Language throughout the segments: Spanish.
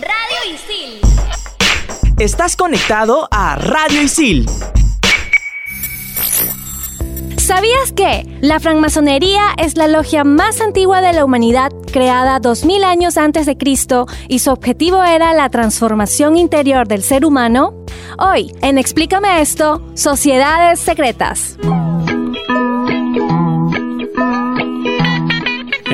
Radio Isil. Estás conectado a Radio Isil. ¿Sabías que la francmasonería es la logia más antigua de la humanidad, creada 2000 años antes de Cristo, y su objetivo era la transformación interior del ser humano? Hoy, en Explícame esto, Sociedades Secretas.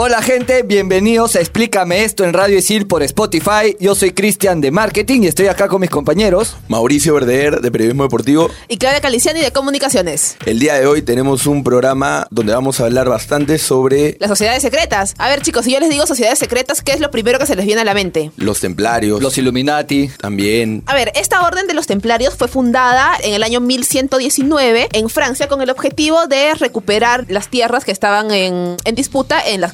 Hola gente, bienvenidos a Explícame esto en Radio Isil por Spotify. Yo soy Cristian de Marketing y estoy acá con mis compañeros. Mauricio Verdeer de Periodismo Deportivo. Y Claudia Caliciani de Comunicaciones. El día de hoy tenemos un programa donde vamos a hablar bastante sobre Las sociedades secretas. A ver, chicos, si yo les digo sociedades secretas, ¿qué es lo primero que se les viene a la mente? los templarios, Los Illuminati. también. A ver, esta orden de los templarios fue fundada en el año 1119 en Francia con el objetivo de recuperar las tierras que estaban en, en disputa en las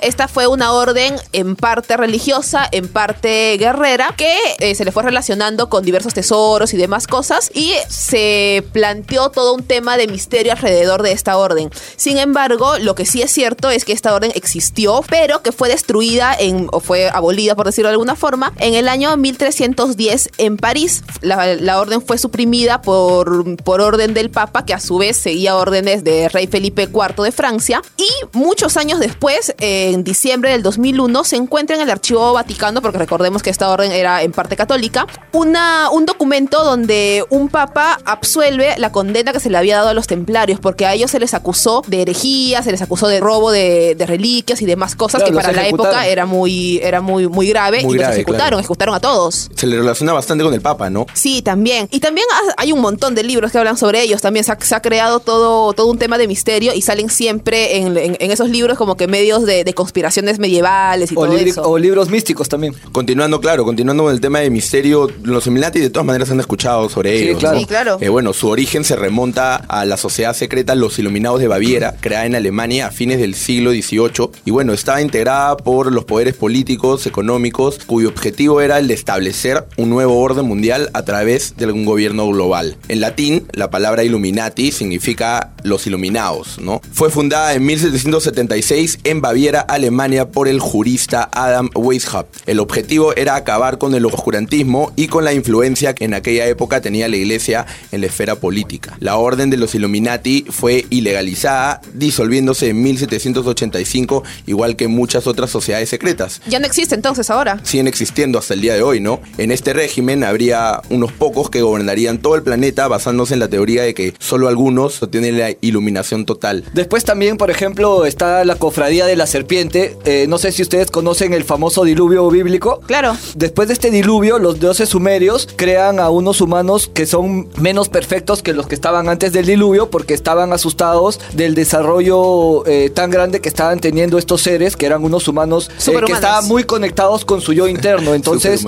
Esta fue una orden en parte religiosa, en parte guerrera, que eh, se le fue relacionando con diversos tesoros y demás cosas y se planteó todo un tema de misterio alrededor de esta orden. Sin embargo, lo que sí es cierto es que esta orden existió, pero que fue destruida o fue abolida, por decirlo de alguna forma, en el año 1310 en París. La, la orden fue suprimida por, por orden del Papa, que a su vez seguía órdenes de Rey Felipe IV de Francia. Y muchos años después, en diciembre del 2001, se encuentra en el Archivo Vaticano, porque recordemos que esta orden era en parte católica, una, un documento donde un papa absuelve la condena que se le había dado a los templarios, porque a ellos se les acusó de herejía, se les acusó de robo de, de reliquias y demás cosas Claro, que para la época era muy, era muy, muy grave Muy y grave, los ejecutaron, claro. ejecutaron a todos. Se le relaciona bastante con el Papa, ¿no? Sí, también. Y también ha- hay un montón de libros que hablan sobre ellos. También se ha, se ha creado todo, todo un tema de misterio y salen siempre en, en- en esos libros como que medios de, de conspiraciones medievales y O, todo libri- eso. o libros místicos también. Continuando, claro, continuando con el tema de misterio, los Illuminati de todas maneras han escuchado sobre Sí, ellos. claro. ¿no? Sí, claro. Eh, bueno, su origen se remonta a la sociedad secreta Los Iluminados de Baviera, creada en Alemania a fines del siglo XVIII. Y bueno, estaba integrada por los poderes políticos, económicos, cuyo objetivo era el de establecer un nuevo orden mundial a través de un gobierno global. En latín, la palabra Illuminati significa los iluminados, ¿no? Fue fundada en 1776 en Baviera, Alemania, por el jurista Adam Weishaupt. El objetivo era acabar con el oscurantismo y con la influencia que en aquella época tenía la iglesia en la esfera política. La orden de los Illuminati fue ilegalizada, disolviéndose en 1785, igual que muchas otras sociedades secretas Ya no existe entonces ahora. siguen existiendo hasta el día de hoy, ¿no? En este régimen habría unos pocos que gobernarían todo el planeta basándose en la teoría de que solo algunos tienen la iluminación total. Después también, por ejemplo, está la cofradía de la serpiente. Eh, no sé si ustedes conocen el famoso diluvio bíblico. Claro. Después de este diluvio, los dioses sumerios crean a unos humanos que son menos perfectos que los que estaban antes del diluvio porque estaban asustados del desarrollo eh, tan grande que estaban teniendo estos seres, que eran unos humanos eh, que estaban muy conectados con su yo interno. Entonces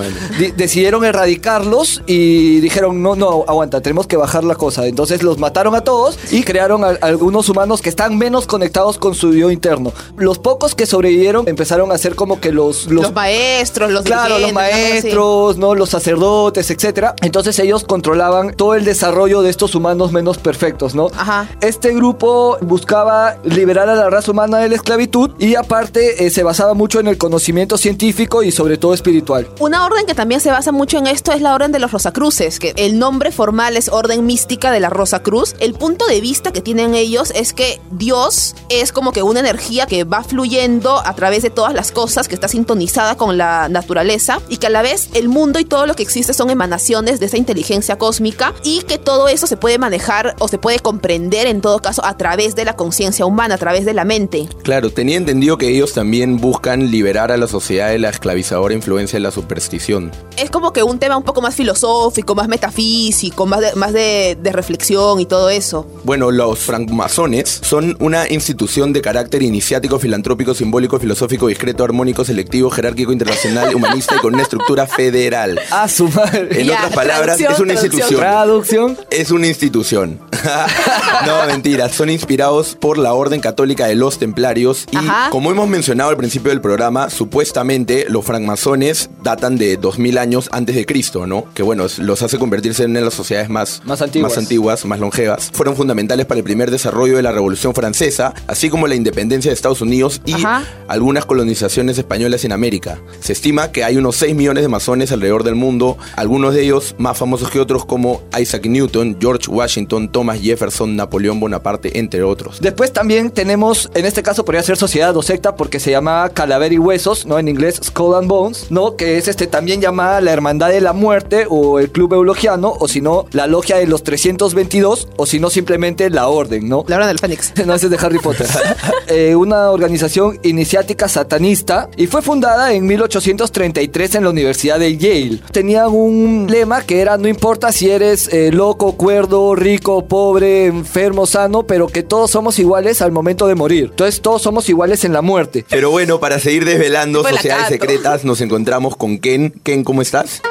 decidieron erradicarlos y dijeron, no, no, aguanta, tenemos que bajar la cosa. Entonces los mataron a todos y crearon a, algunos humanos que están menos conectados con su yo interno. Los pocos que sobrevivieron empezaron a ser como que los... Los, maestros, los Claro, los maestros, ¿no? Los sacerdotes, etcétera. Entonces ellos controlaban todo el desarrollo de estos humanos menos perfectos, ¿no? Ajá. Este grupo buscaba liberar a la raza humana de la esclavitud y aparte eh, se basaba mucho en el conocimiento científico y sobre todo espiritual. Una orden que también se basa mucho en esto es la orden de los Rosacruces, que el nombre formal es Orden Mística de la Rosa Cruz. El punto de vista que tienen ellos es que Dios es como que una energía que va fluyendo a través de todas las cosas, que está sintonizada con la naturaleza y que a la vez el mundo y todo lo que existe son emanaciones de esa inteligencia cósmica y que todo eso se puede manejar o se puede comprender en todo caso a través de la conciencia humana, a través de la mente. Claro, tenía entendido que ellos también buscan liberar a la sociedad de la esclavizadora influencia de la superstición. es como que un tema un poco más filosófico, más metafísico, más de, más de, de reflexión y todo eso. Bueno, los francmasones son una institución de carácter iniciático filantrópico, simbólico, filosófico, discreto, armónico, selectivo, jerárquico, internacional, humanista y con una estructura federal. A su madre. En Ya, otras palabras, es una institución. Traducción. Es una institución. no, mentira. Son inspirados por la Orden Católica de los Templarios. Y Ajá. como hemos mencionado al principio del programa, supuestamente los francmasones datan de 2000 años antes de Cristo, ¿no? Que bueno, los hace convertirse en una de las sociedades más, Más antiguas. más antiguas, más longevas. Fueron fundamentales para el primer desarrollo de la Revolución Francesa, así como la independencia de Estados Unidos y Ajá. algunas colonizaciones españolas en América. Se estima que hay unos 6 millones de masones alrededor del mundo, algunos de ellos más famosos que otros como Isaac Newton, George Washington, Thomas Jefferson, Napoleón Bonaparte, entre otros. Después también tenemos, en este caso podría ser sociedad o secta porque se llama Calavera y Huesos, ¿no? En inglés Skull and Bones, ¿no? Que es este también llamada la Hermandad de la Muerte o el Club Eulogiano o si no la Logia de los 322 o si no simplemente la Orden, ¿no? La hora del Fénix. No, ese es de Harry Potter. Eh, una organización iniciática satanista y fue fundada en 1833 en la Universidad de Yale. Tenían un lema que era no importa si eres eh, loco, cuerdo, rico, pobre, enfermo, sano, pero que todos somos iguales al momento de morir. Entonces todos somos iguales en la muerte. Pero bueno, para seguir desvelando sociedades secretas, nos encontramos con Ken. Ken, ¿cómo estás?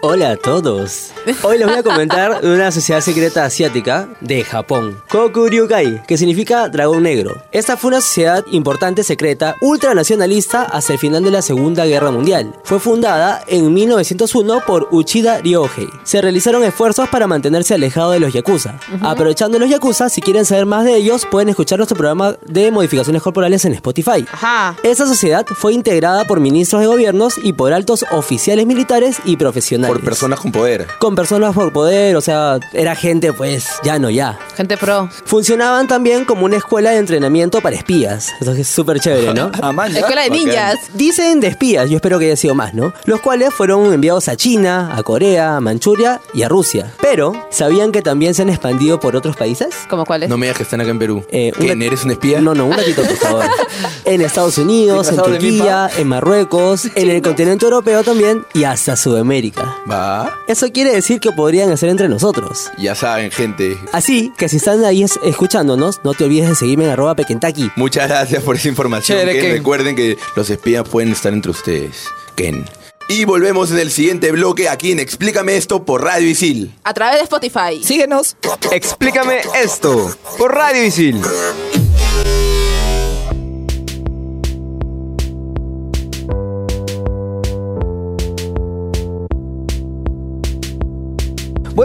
Hola a todos. Hoy les voy a comentar de una sociedad secreta asiática de Japón, Kokuryukai, que significa dragón negro. Esta fue una sociedad importante secreta ultranacionalista hasta el final de la Segunda Guerra Mundial. Fue fundada en 1901 por Uchida Ryohei. Se realizaron esfuerzos para mantenerse alejado de los yakuza. Aprovechando los yakuza, si quieren saber más de ellos, pueden escuchar nuestro programa de modificaciones corporales en Spotify. Ajá. Esta sociedad fue integrada por ministros de gobiernos y por altos oficiales militares y profesionales. Por personas con poder. Con personas por poder, o sea, era gente pues ya no ya. Gente pro. Funcionaban también como una escuela de entrenamiento para espías. Eso es súper chévere, ¿no? Ah, man. Escuela de ninjas. Dicen de espías, yo espero que haya sido más, ¿no? Los cuales fueron enviados a China, a Corea, a Manchuria y a Rusia. Pero, ¿sabían que también se han expandido por otros países? ¿Cómo cuáles? No me digas que están acá en Perú. Eh, ¿Quién una- eres un espía? No, no, un ratito, por favor. En Estados Unidos, en Turquía, en Marruecos, en el continente europeo también y hasta Sudamérica. Va. Eso quiere decir que podrían estar entre nosotros. Ya saben, gente. Así que si están ahí es- escuchándonos, no te olvides de seguirme en arroba pequentaki. Muchas gracias por esa información. Chévere, Ken. Ken. Recuerden que los espías pueden estar entre ustedes. Ken. Y volvemos en el siguiente bloque aquí en Explícame esto por Radio Isil. A través de Spotify. Síguenos. Explícame esto por Radio Isil.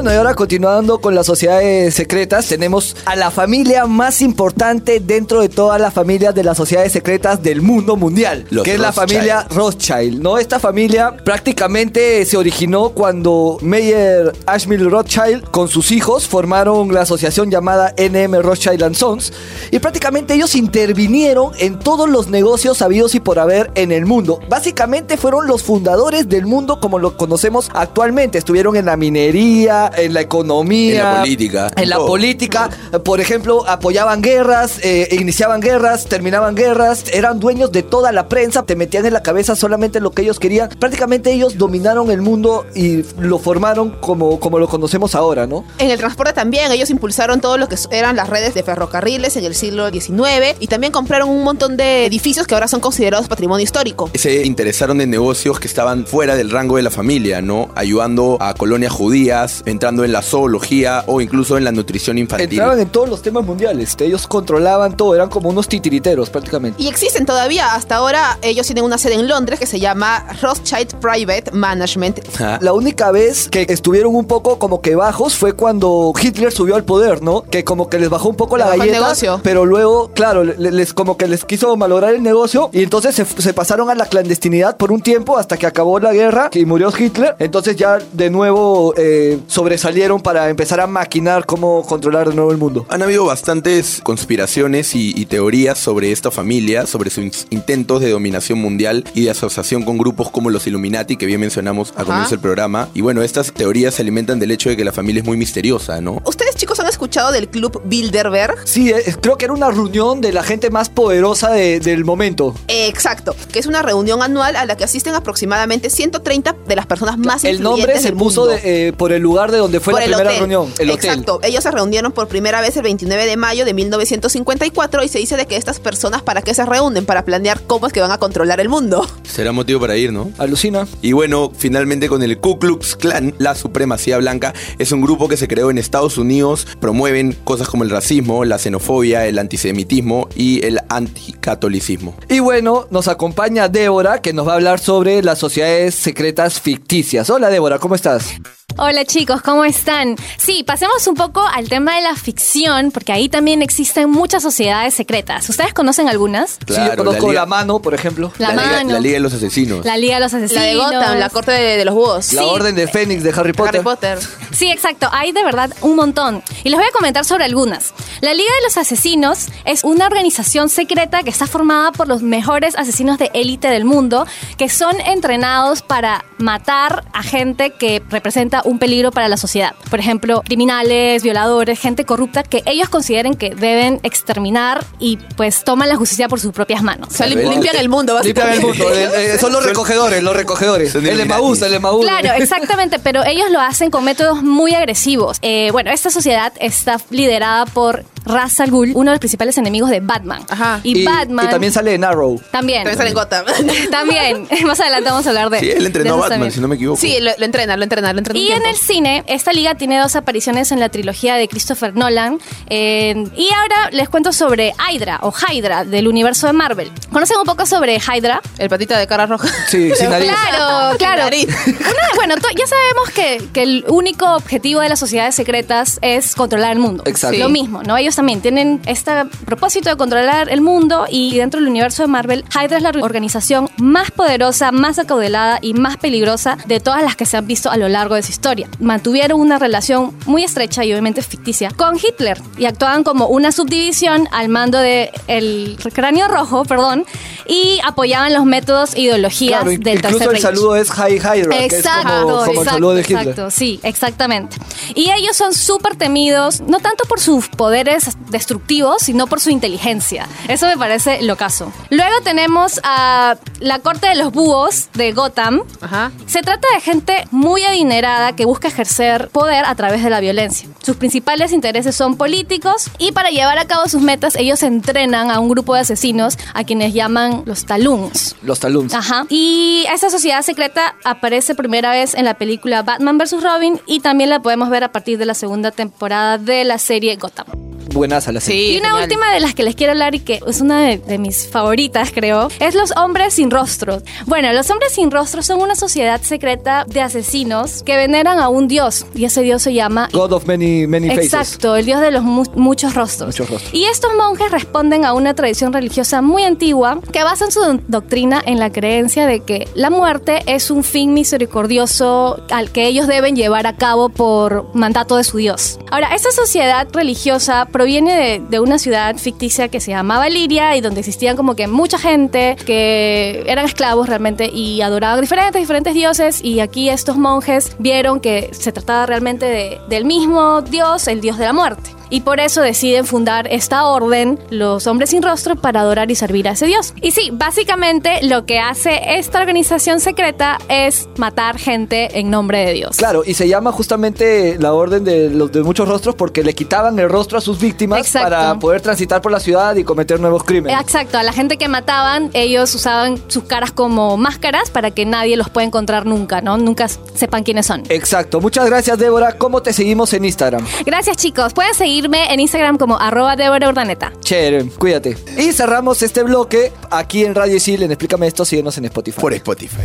Bueno, y ahora continuando con las sociedades secretas, tenemos a la familia más importante dentro de todas las familias de las sociedades secretas del mundo mundial, Los que es la Rothschild. familia Rothschild, ¿no? Esta familia prácticamente se originó cuando Meyer Ashmill Rothschild con sus hijos formaron la asociación llamada NM Rothschild and Sons y prácticamente ellos intervinieron en todos los negocios habidos y por haber en el mundo. Básicamente fueron los fundadores del mundo como lo conocemos actualmente. Estuvieron en la minería, en la economía, En la política, en la política. Por ejemplo, apoyaban guerras, eh, iniciaban guerras, terminaban guerras, eran dueños de toda la prensa, te metían en la cabeza solamente lo que ellos querían. Prácticamente ellos dominaron el mundo y lo formaron como, como lo conocemos ahora, ¿no? En el transporte también, ellos impulsaron todo lo que eran las redes de ferrocarriles en el siglo XIX y también compraron un montón de edificios que ahora son considerados patrimonio histórico. Se interesaron en negocios que estaban fuera del rango de la familia, ¿no? Ayudando a colonias judías, entrando en la zoología o incluso en la nutrición infantil. Entraban en todos los temas mundiales, ellos controlaban todo, eran como unos titiriteros prácticamente. Y existen todavía, hasta ahora ellos tienen una sede en Londres que se llama Rothschild Private Management. Ah, La única vez que estuvieron un poco como que bajos fue cuando Hitler subió al poder, ¿no? Que como que les bajó un poco la galleta. negocio. Pero luego, claro, le- les como que les quiso malograr el negocio y entonces se, se pasaron a la clandestinidad por un tiempo hasta que acabó la guerra y murió Hitler. Entonces ya de nuevo eh, sobresalieron para empezar a maquinar cómo controlar de nuevo el mundo. Han habido bastantes conspiraciones y, y teorías sobre esta familia, sobre sus in- intentos de dominación mundial y de asociación con grupos como los Illuminati, que bien mencionamos al comienzo del programa. Y bueno, estas teorías se alimentan del hecho de que la familia es muy misteriosa, ¿no? ¿Ustedes chicos han escuchado del club Bilderberg? Sí, eh, creo que era una reunión de la gente más poderosa de- del momento. Exacto, que es una reunión anual a la que asisten aproximadamente 130 de las personas más El nombre influyentes se del puso mundo. de, eh, por el lugar de donde fue Por la el primera hotel. reunión, el hotel. Exacto. Ellos se reunieron por primera vez el 29 de mayo de 1954 y se dice de que estas personas para qué se reúnen para planear cómo es que van a controlar el mundo. Será motivo para ir, ¿no? Alucina. Y bueno, finalmente con el Ku Klux Klan, la supremacía blanca, es un grupo que se creó en Estados Unidos, promueven cosas como el racismo, la xenofobia, el antisemitismo y el anticatolicismo. Y bueno, nos acompaña Débora, que nos va a hablar sobre las sociedades secretas ficticias. Hola Débora, ¿cómo estás? Hola chicos, ¿cómo están? Sí, pasemos un poco al tema de la ficción, porque ahí también existen muchas sociedades secretas. ¿Ustedes conocen algunas? sí, yo conozco Liga- la, mano, por ejemplo. La Liga- mano. la Liga de los Asesinos. La Liga de los Asesinos. La de Gotham, la corte de, de los búhos. La Sí. Orden de Fénix de Harry Potter. Harry Potter. Sí, exacto. Hay de verdad un montón. Y les voy a comentar sobre algunas. La Liga de los Asesinos es una organización secreta que está formada por los mejores asesinos de élite del mundo, que son entrenados para matar a gente que representa un peligro para la sociedad. Por ejemplo, criminales, violadores, gente corrupta que ellos consideren que deben exterminar y pues toman la justicia por sus propias manos. O sea, lim- Rebelde. limpian el mundo, Limpian el básicamente. mundo. eh, eh, son los recogedores, los recogedores. El Emaús, el Emaús. Claro, exactamente, pero ellos lo hacen con métodos muy agresivos. Eh, bueno, esta sociedad está liderada por Ra's al Ghul, uno de los principales enemigos de Batman. Ajá. Y, Y, Batman y también sale en Arrow. también. También sale en Gotham. También. Más adelante vamos a hablar de Sí, él entrenó a Batman, también. si no me equivoco. Sí, lo, lo entrena, lo entrena, lo entrena. Y en el cine, esta liga tiene dos apariciones en la trilogía de Christopher Nolan. eh, y ahora les cuento sobre Hydra o Hydra del universo de Marvel. ¿Conocen un poco sobre Hydra? El patita de cara roja. Sí, sin nariz. Claro, claro. Nariz. Una- bueno, ya sabemos que, que el único objetivo de las sociedades secretas es controlar el mundo. Exacto. Lo mismo, ¿no? Ellos también tienen este propósito de controlar el mundo y dentro del universo de Marvel, Hydra es la organización más poderosa, más acaudalada y más peligrosa de todas las que se han visto a lo largo de su historia. Mantuvieron una relación muy estrecha y obviamente ficticia con Hitler y actuaban como una subdivisión al mando de el cráneo rojo, perdón, y apoyaban los métodos e ideologías Claro, del incluso Tercer el Reich. saludo es High Hydra, que es Exacto, como, como el exacto, saludo de Hitler. exacto, sí, exactamente. Y ellos son súper temidos, no tanto por sus poderes destructivos, sino por su inteligencia. Eso me parece lo caso. Luego tenemos a la corte de los búhos de Gotham. Ajá. Se trata de gente muy adinerada que busca ejercer poder a través de la violencia. Sus principales intereses son políticos y para llevar a cabo sus metas ellos entrenan a un grupo de asesinos a quienes llaman los taluns. Los talons. Ajá. Y esta sociedad secreta aparece primera vez en la película Batman vs. Robin y también la podemos ver a partir de la segunda temporada de la serie Gotham. Buenas a la serie. Sí, y una genial. última de las que les quiero hablar y que es una de, de mis favoritas, creo, es los hombres sin rostro. Bueno, los hombres sin rostro son una sociedad secreta de asesinos que veneran a un dios y ese dios se llama God of many, many faces. Exacto, el dios de los mu- muchos rostros. Muchos rostros. Y estos monjes responden a una tradición religiosa muy antigua que basan su do- doctrina en la creencia de que la muerte es un fin misericordioso al que ellos deben llevar a cabo por mandato de su dios. Ahora, esta sociedad religiosa proviene de, de una ciudad ficticia que se llamaba Liria y donde existían como que mucha gente que eran esclavos realmente y adoraban diferentes, diferentes dioses y aquí estos monjes vieron que se trataba realmente de- del mismo dios, el dios de la muerte. Y por eso deciden fundar esta orden, los hombres sin rostro, para adorar y servir a ese dios. Y sí, básicamente lo que hace esta organización secreta es matar gente en nombre de Dios. Claro, y se llama justamente la orden de los de muchos rostros porque le quitaban el rostro a sus víctimas Exacto. para poder transitar por la ciudad y cometer nuevos crímenes. Exacto, a la gente que mataban, ellos usaban sus caras como máscaras para que nadie los pueda encontrar nunca, ¿no? Nunca sepan quiénes son. Exacto. Muchas gracias, Débora. ¿Cómo te seguimos en Instagram? Gracias chicos, pueden seguirme en Instagram como arroba Débora Urdaneta. Chévere, cuídate. Y cerramos este bloque aquí en Radio Isil. En Explícame esto, síguenos en Spotify. Por Spotify.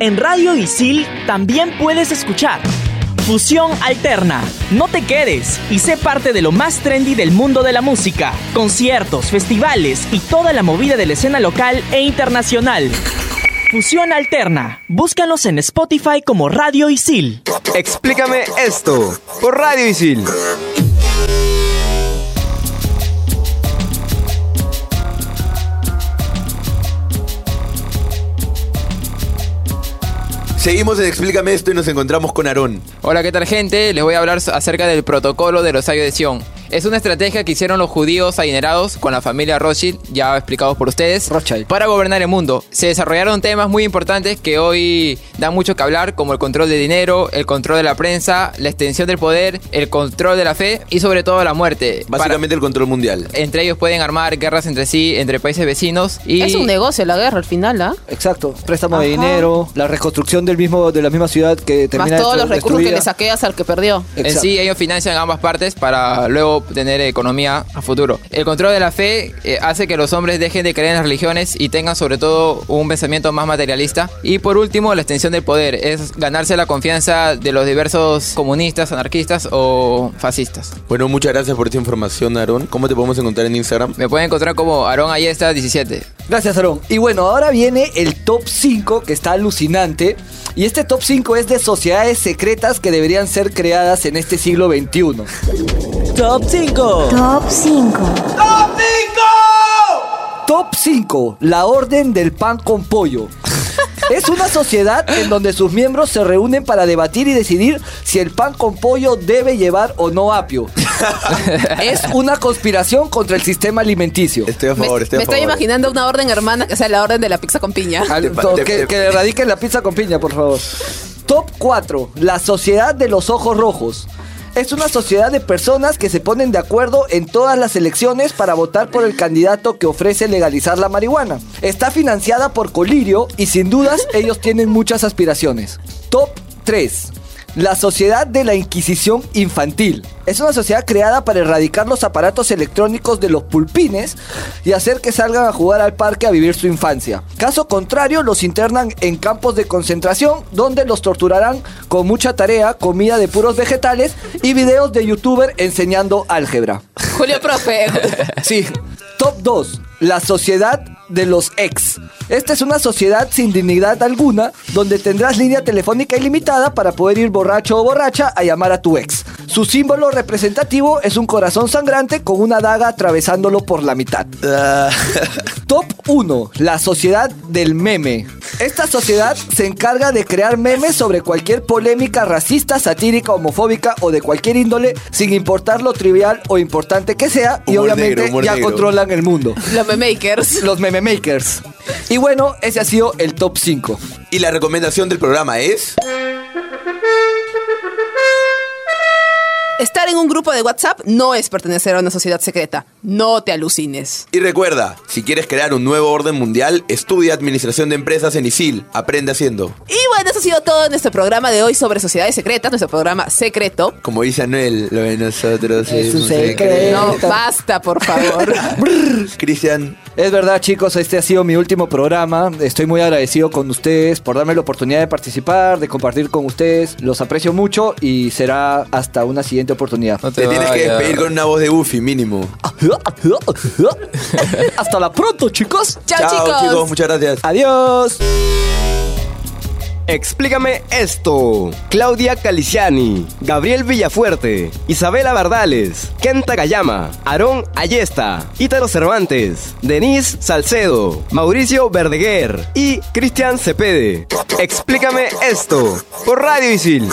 En Radio Isil también puedes escuchar Fusión Alterna. No te quedes y sé parte de lo más trendy del mundo de la música. Conciertos, festivales y toda la movida de la escena local e internacional. Fusión Alterna. Búscanos en Spotify como Radio Isil. Explícame esto por Radio Isil. Seguimos en Explícame esto y nos encontramos con Aarón. Hola, ¿qué tal gente? Les voy a hablar acerca del protocolo de Rosario de Sion. Es una estrategia que hicieron los judíos adinerados con la familia Rothschild, ya explicados por ustedes, Rothschild. para gobernar el mundo. Se desarrollaron temas muy importantes que hoy dan mucho que hablar, como el control de dinero, el control de la prensa, la extensión del poder, el control de la fe y sobre todo la muerte. Para- Básicamente el control mundial. entre ellos pueden armar guerras entre sí, entre países vecinos y... Es un negocio la guerra al final, ¿ah? Exacto, préstamo de dinero, la reconstrucción del mismo de la misma ciudad que Más termina todos destru- los recursos que le saqueas al que perdió. En Exacto. sí, ellos financian ambas partes para luego tener economía a futuro. El control de la fe eh, hace que los hombres dejen de creer en las religiones y tengan sobre todo un pensamiento más materialista. Y por último, la extensión del poder es ganarse la confianza de los diversos comunistas, anarquistas o fascistas. Bueno, muchas gracias por esta información, Aaron. ¿Cómo te podemos encontrar en Instagram? Me pueden encontrar como Aaron Ayesta 17. Gracias, Aarón. Y bueno, ahora viene el top 5 que está alucinante. Y este top 5 es de sociedades secretas que deberían ser creadas en este siglo XXI. Top 5. Top 5. Top 5, la Orden del Pan con Pollo. Es una sociedad en donde sus miembros se reúnen para debatir y decidir si el pan con pollo debe llevar o no apio. es una conspiración contra el sistema alimenticio. Estoy a Me, favor, estoy me a favor. estoy imaginando una orden hermana que sea la orden de la pizza con piña. Al- que, que erradiquen la pizza con piña, por favor. Top 4. La Sociedad de los Ojos Rojos. Es una sociedad de personas que se ponen de acuerdo en todas las elecciones para votar por el candidato que ofrece legalizar la marihuana. Está financiada por Colirio y sin dudas ellos tienen muchas aspiraciones. Top 3. La Sociedad de la Inquisición Infantil. Es una sociedad creada para erradicar los aparatos electrónicos de los pulpines y hacer que salgan a jugar al parque a vivir su infancia. Caso contrario, los internan en campos de concentración donde los torturarán con mucha tarea, comida de puros vegetales y videos de youtuber enseñando álgebra. Julio Profe. Sí. Top 2. La sociedad de los ex. Esta es una sociedad sin dignidad alguna, donde tendrás línea telefónica ilimitada para poder ir borracho o borracha a llamar a tu ex. Su símbolo representativo es un corazón sangrante con una daga atravesándolo por la mitad. Ah, Top 1. La sociedad del meme. Esta sociedad se encarga de crear memes sobre cualquier polémica racista, satírica, homofóbica o de cualquier índole, sin importar lo trivial o importante que sea, y obviamente negro, ya negro. controlan el mundo. Los memakers. Los meme makers. Y bueno, ese ha sido el top 5. y la recomendación del programa es... Estar en un grupo de WhatsApp no es pertenecer a una sociedad secreta. No te alucines. Y recuerda, si quieres crear un nuevo orden mundial, estudia Administración de Empresas en ISIL. Aprende haciendo. Y bueno, eso ha sido todo en nuestro programa de hoy sobre sociedades secretas, nuestro programa secreto. Como dice Anuel, lo de nosotros Es es, un secreto. No, basta, por favor. Cristian, Es verdad, chicos, este ha sido mi último programa. Estoy muy agradecido con ustedes por darme la oportunidad de participar, de compartir con ustedes. Los aprecio mucho y será hasta una siguiente oportunidad. No te tienes que despedir con una voz de Buffy mínimo. hasta la pronto, chicos. Chao, chicos. chicos, muchas gracias. Adiós. Explícame esto. Claudia Caliciani, Gabriel Villafuerte, Isabela Bardales, Kenta Gayama, Aarón Ayesta, Ítalo Cervantes, Denise Salcedo, Mauricio Verdeguer y Cristian Cepede. Explícame esto por Radio Isil.